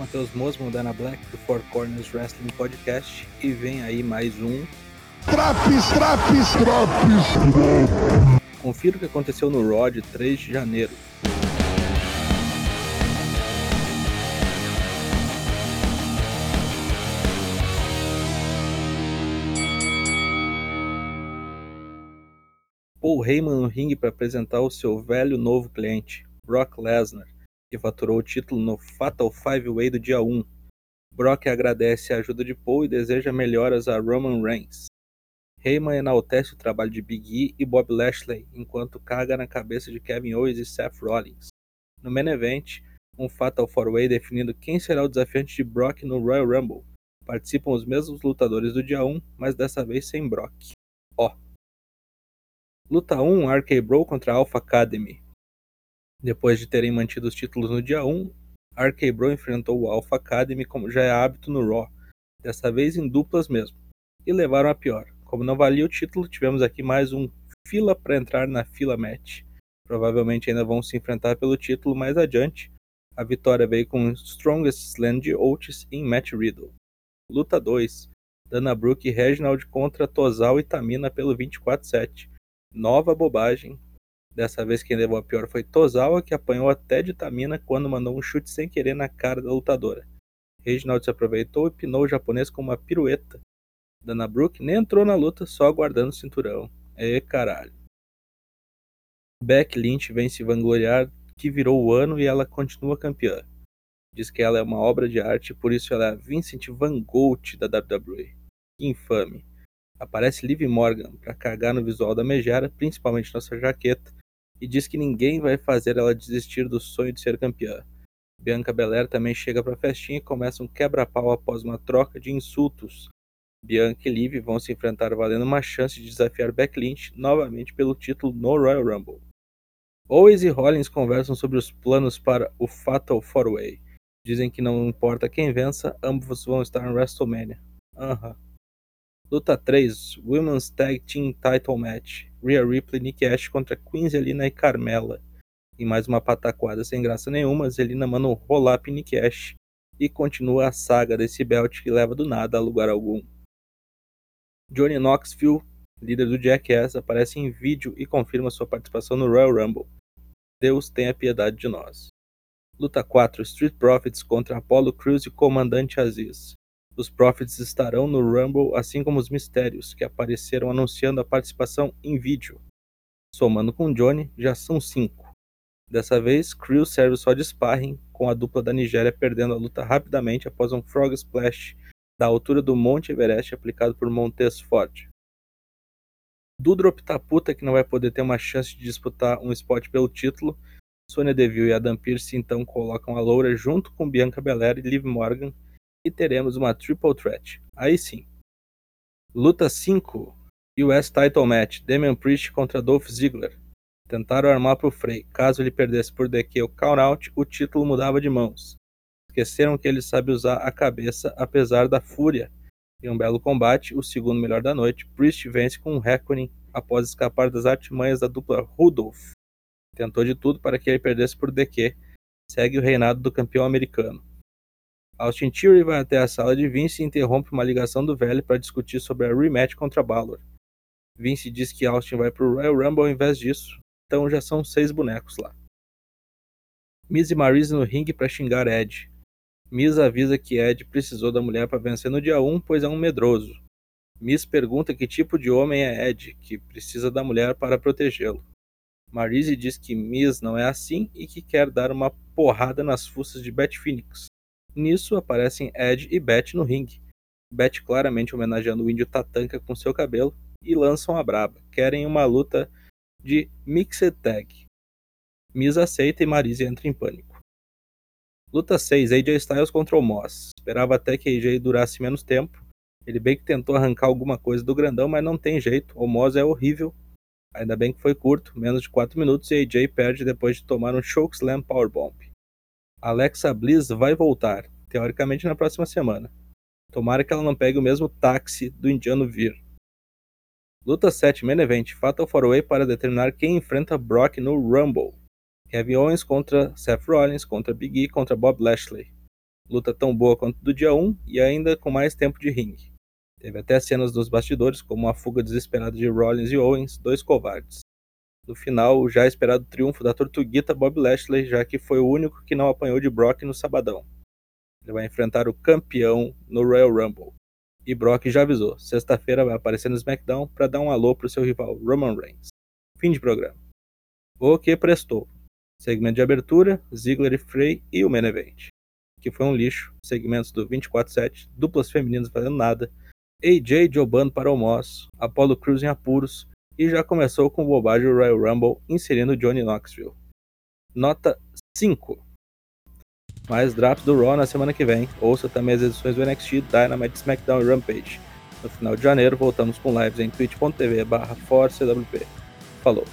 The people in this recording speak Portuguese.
Matheus Mosman, Dana Black, do Four Corners Wrestling Podcast, e vem aí mais um. Traps, traps, traps! Confira o que aconteceu no Raw de 3 de janeiro. Paul Heyman no ringue para apresentar o seu velho novo cliente, Brock Lesnar, que faturou o título no Fatal Five Way do dia 1. Brock agradece a ajuda de Paul e deseja melhoras a Roman Reigns. Heyman enaltece o trabalho de Big E e Bob Lashley, enquanto caga na cabeça de Kevin Owens e Seth Rollins. No main event, um Fatal Four Way definindo quem será o desafiante de Brock no Royal Rumble. Participam os mesmos lutadores do dia 1, mas dessa vez sem Brock. Ó. Luta 1, RK Bro contra Alpha Academy. Depois de terem mantido os títulos no dia 1, RK Bro enfrentou o Alpha Academy como já é hábito no Raw, dessa vez em duplas mesmo, e levaram a pior. Como não valia o título, tivemos aqui mais um fila para entrar na fila match. Provavelmente ainda vão se enfrentar pelo título mais adiante. A vitória veio com Strongest Slam de em Matt Riddle. Luta 2. Dana Brooke e Reginald contra Tozal e Tamina pelo 24-7. Nova bobagem, Dessa vez quem levou a pior foi Tozawa, que apanhou até de Tamina quando mandou um chute sem querer na cara da lutadora. Reginald se aproveitou e pinou o japonês com uma pirueta. Dana Brooke nem entrou na luta, só aguardando o cinturão. É caralho. Beck Lynch vem se vangloriar que virou o ano e ela continua campeã. Diz que ela é uma obra de arte, por isso ela é a Vincent Van Gogh da WWE. Que infame. Aparece Liv Morgan para cagar no visual da megera, principalmente nossa jaqueta, e diz que ninguém vai fazer ela desistir do sonho de ser campeã. Bianca Belair também chega para a festinha e começa um quebra-pau após uma troca de insultos. Bianca e Liv vão se enfrentar valendo uma chance de desafiar Beck Lynch novamente pelo título no Royal Rumble. Owens e Rollins conversam sobre os planos para o Fatal 4-Way. Dizem que não importa quem vença, ambos vão estar no WrestleMania. Aham. Uhum. Luta 3, Women's Tag Team Title Match. Rhea Ripley, Nick Ash contra Queen Zelina e Carmela. Em mais uma pataquada sem graça nenhuma, Zelina manda um roll-up Nick Ash e continua a saga desse belt que leva do nada a lugar algum. Johnny Knoxville, líder do Jackass, aparece em vídeo e confirma sua participação no Royal Rumble. Deus tenha piedade de nós. Luta 4, Street Profits contra Apollo Crews e Comandante Aziz. Os Profits estarão no Rumble, assim como os Mistérios, que apareceram anunciando a participação em vídeo. Somando com Johnny, já são cinco. Dessa vez, Crew serve só de sparring, com a dupla da Nigéria perdendo a luta rapidamente após um Frog Splash da altura do Monte Everest aplicado por Montez Ford. Dudrop tá puta que não vai poder ter uma chance de disputar um spot pelo título. Sonya Deville e Adam Pearce então colocam a Loura junto com Bianca Belair e Liv Morgan e teremos uma Triple Threat. Aí sim. Luta 5. US Title Match. Damian Priest contra Dolph Ziggler. Tentaram armar para o Frey. Caso ele perdesse por DQ ou Count o título mudava de mãos. Esqueceram que ele sabe usar a cabeça apesar da fúria. Em um belo combate, o segundo melhor da noite, Priest vence com um Reckoning após escapar das artimanhas da dupla Rudolph. Tentou de tudo para que ele perdesse por DQ. Segue o reinado do campeão americano. Austin Theory vai até a sala de Vince e interrompe uma ligação do velho para discutir sobre a rematch contra Balor. Vince diz que Austin vai pro Royal Rumble ao invés disso, então já são seis bonecos lá. Miz e Maryse no ringue para xingar Ed. Miz avisa que Ed precisou da mulher para vencer no dia 1, pois é um medroso. Miz pergunta que tipo de homem é Ed, que precisa da mulher para protegê-lo. Maryse diz que Miz não é assim e que quer dar uma porrada nas fuças de Beth Phoenix. Nisso aparecem Ed e Beth no ringue. Beth claramente homenageando o índio Tatanka com seu cabelo e lançam a braba. Querem uma luta de Mixed Tag. Miz aceita e Maryse entra em pânico. Luta 6, AJ Styles contra o Moss. Esperava até que AJ durasse menos tempo. Ele bem que tentou arrancar alguma coisa do grandão, mas não tem jeito. O Moss é horrível. Ainda bem que foi curto, menos de 4 minutos, e AJ perde depois de tomar um Chokeslam Powerbomb. Alexa Bliss vai voltar, teoricamente na próxima semana. Tomara que ela não pegue o mesmo táxi do indiano Vir. Luta 7, Main Event, Fatal 4-Way para determinar quem enfrenta Brock no Rumble. Kevin Owens contra Seth Rollins, contra Big E, contra Bob Lashley. Luta tão boa quanto do dia 1 e ainda com mais tempo de ringue. Teve até cenas dos bastidores, como a fuga desesperada de Rollins e Owens, dois covardes. No final, o já esperado triunfo da Tortuguita Bob Lashley, já que foi o único que não apanhou de Brock no sabadão. Ele vai enfrentar o campeão no Royal Rumble. E Brock já avisou, sexta-feira vai aparecer no SmackDown para dar um alô pro seu rival Roman Reigns. Fim de programa. O que prestou? Segmento de abertura, Ziggler e Frey e o Main Event. Que foi um lixo, segmentos do 24-7, duplas femininas fazendo nada, AJ jobando para o Moss, Apollo Crews em apuros, e já começou com bobagem o Royal Rumble inserindo Johnny Knoxville. Nota 5. Mais drops do Raw na semana que vem. Ouça também as edições do NXT, Dynamite, SmackDown e Rampage. No final de janeiro, voltamos com lives em twitch.tv barra ForceWP. Falou!